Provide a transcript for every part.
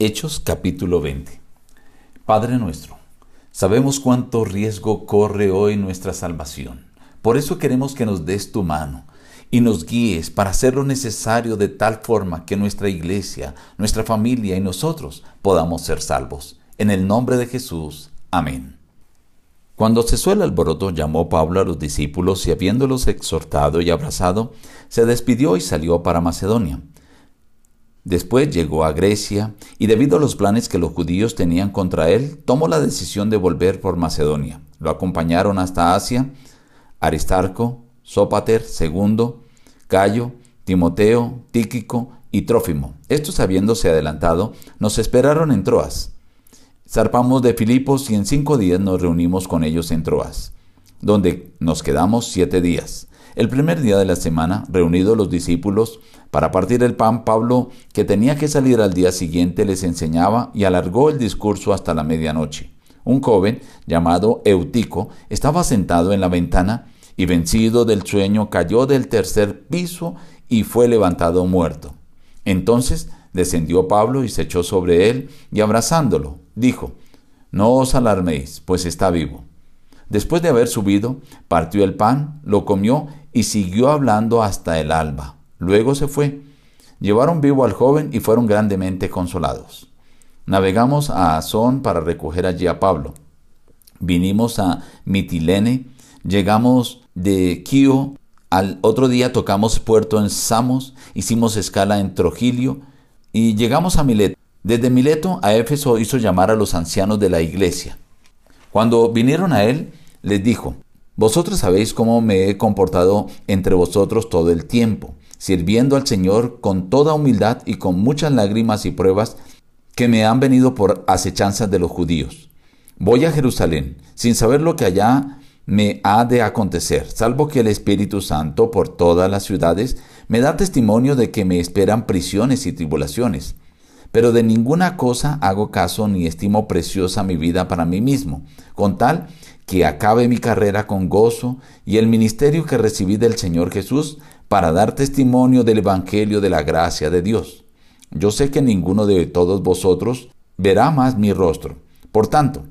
Hechos capítulo 20. Padre nuestro, sabemos cuánto riesgo corre hoy nuestra salvación. Por eso queremos que nos des tu mano y nos guíes para hacer lo necesario de tal forma que nuestra iglesia, nuestra familia y nosotros podamos ser salvos. En el nombre de Jesús. Amén. Cuando cesó el alboroto, llamó Pablo a los discípulos y habiéndolos exhortado y abrazado, se despidió y salió para Macedonia Después llegó a Grecia y debido a los planes que los judíos tenían contra él, tomó la decisión de volver por Macedonia. Lo acompañaron hasta Asia Aristarco, Sópater II, Cayo, Timoteo, Tíquico y Trófimo. Estos habiéndose adelantado, nos esperaron en Troas. Zarpamos de Filipos y en cinco días nos reunimos con ellos en Troas, donde nos quedamos siete días. El primer día de la semana, reunidos los discípulos para partir el pan, Pablo, que tenía que salir al día siguiente, les enseñaba y alargó el discurso hasta la medianoche. Un joven llamado Eutico estaba sentado en la ventana y vencido del sueño cayó del tercer piso y fue levantado muerto. Entonces descendió Pablo y se echó sobre él y abrazándolo, dijo, No os alarméis, pues está vivo. Después de haber subido, partió el pan, lo comió y siguió hablando hasta el alba. Luego se fue. Llevaron vivo al joven y fueron grandemente consolados. Navegamos a Azón para recoger allí a Pablo. Vinimos a Mitilene, llegamos de Quío, al otro día tocamos puerto en Samos, hicimos escala en Trogilio y llegamos a Mileto. Desde Mileto a Éfeso hizo llamar a los ancianos de la iglesia. Cuando vinieron a él, les dijo, vosotros sabéis cómo me he comportado entre vosotros todo el tiempo, sirviendo al Señor con toda humildad y con muchas lágrimas y pruebas que me han venido por acechanzas de los judíos. Voy a Jerusalén, sin saber lo que allá me ha de acontecer, salvo que el Espíritu Santo por todas las ciudades me da testimonio de que me esperan prisiones y tribulaciones. Pero de ninguna cosa hago caso ni estimo preciosa mi vida para mí mismo, con tal que acabe mi carrera con gozo y el ministerio que recibí del Señor Jesús para dar testimonio del Evangelio de la gracia de Dios. Yo sé que ninguno de todos vosotros verá más mi rostro. Por tanto,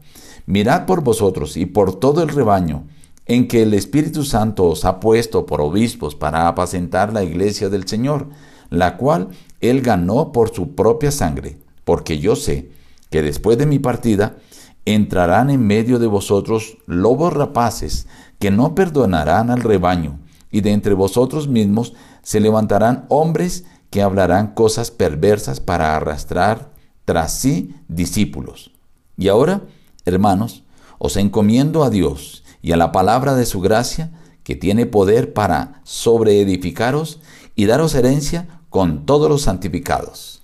mirad por vosotros y por todo el rebaño en que el Espíritu Santo os ha puesto por obispos para apacentar la iglesia del Señor, la cual Él ganó por su propia sangre, porque yo sé que después de mi partida entrarán en medio de vosotros lobos rapaces que no perdonarán al rebaño, y de entre vosotros mismos se levantarán hombres que hablarán cosas perversas para arrastrar tras sí discípulos. Y ahora, hermanos, os encomiendo a Dios y a la palabra de su gracia, que tiene poder para sobreedificaros y daros herencia con todos los santificados.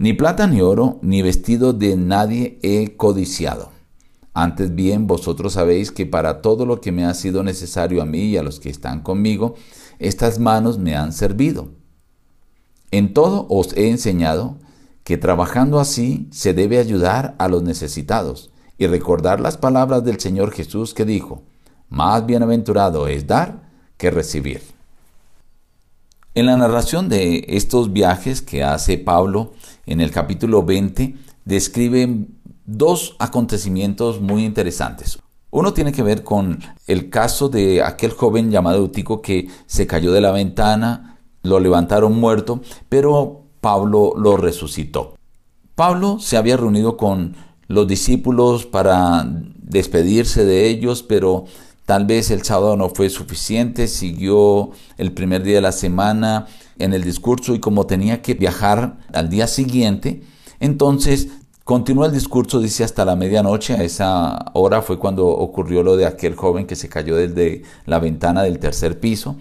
Ni plata ni oro, ni vestido de nadie he codiciado. Antes bien, vosotros sabéis que para todo lo que me ha sido necesario a mí y a los que están conmigo, estas manos me han servido. En todo os he enseñado que trabajando así se debe ayudar a los necesitados y recordar las palabras del Señor Jesús que dijo, más bienaventurado es dar que recibir. En la narración de estos viajes que hace Pablo en el capítulo 20, describe dos acontecimientos muy interesantes. Uno tiene que ver con el caso de aquel joven llamado Eutico que se cayó de la ventana, lo levantaron muerto, pero Pablo lo resucitó. Pablo se había reunido con los discípulos para despedirse de ellos, pero Tal vez el sábado no fue suficiente, siguió el primer día de la semana en el discurso y como tenía que viajar al día siguiente, entonces continuó el discurso, dice hasta la medianoche, a esa hora fue cuando ocurrió lo de aquel joven que se cayó desde la ventana del tercer piso,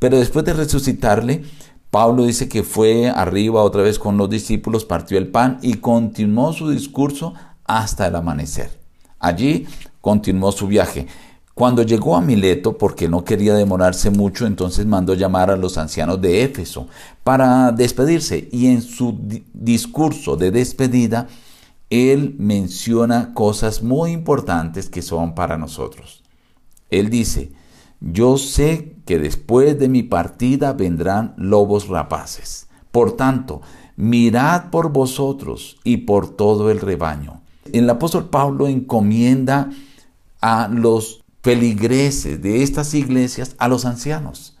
pero después de resucitarle, Pablo dice que fue arriba otra vez con los discípulos, partió el pan y continuó su discurso hasta el amanecer. Allí continuó su viaje. Cuando llegó a Mileto, porque no quería demorarse mucho, entonces mandó llamar a los ancianos de Éfeso para despedirse. Y en su discurso de despedida, él menciona cosas muy importantes que son para nosotros. Él dice, yo sé que después de mi partida vendrán lobos rapaces. Por tanto, mirad por vosotros y por todo el rebaño. El apóstol Pablo encomienda a los feligreses de estas iglesias, a los ancianos,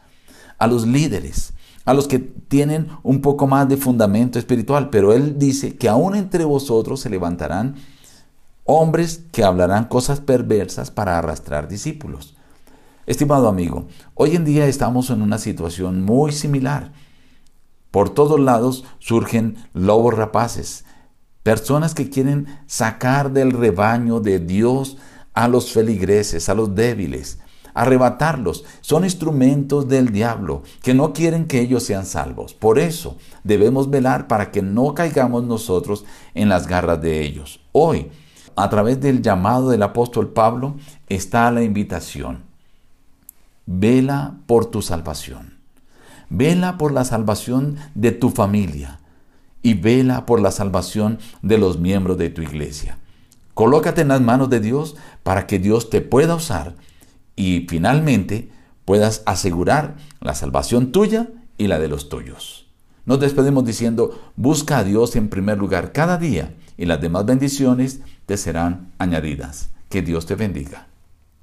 a los líderes, a los que tienen un poco más de fundamento espiritual, pero él dice que aún entre vosotros se levantarán hombres que hablarán cosas perversas para arrastrar discípulos. Estimado amigo, hoy en día estamos en una situación muy similar. Por todos lados surgen lobos rapaces, personas que quieren sacar del rebaño de Dios a los feligreses, a los débiles, arrebatarlos. Son instrumentos del diablo que no quieren que ellos sean salvos. Por eso debemos velar para que no caigamos nosotros en las garras de ellos. Hoy, a través del llamado del apóstol Pablo, está la invitación. Vela por tu salvación. Vela por la salvación de tu familia y vela por la salvación de los miembros de tu iglesia. Colócate en las manos de Dios para que Dios te pueda usar y finalmente puedas asegurar la salvación tuya y la de los tuyos. Nos despedimos diciendo, busca a Dios en primer lugar cada día y las demás bendiciones te serán añadidas. Que Dios te bendiga.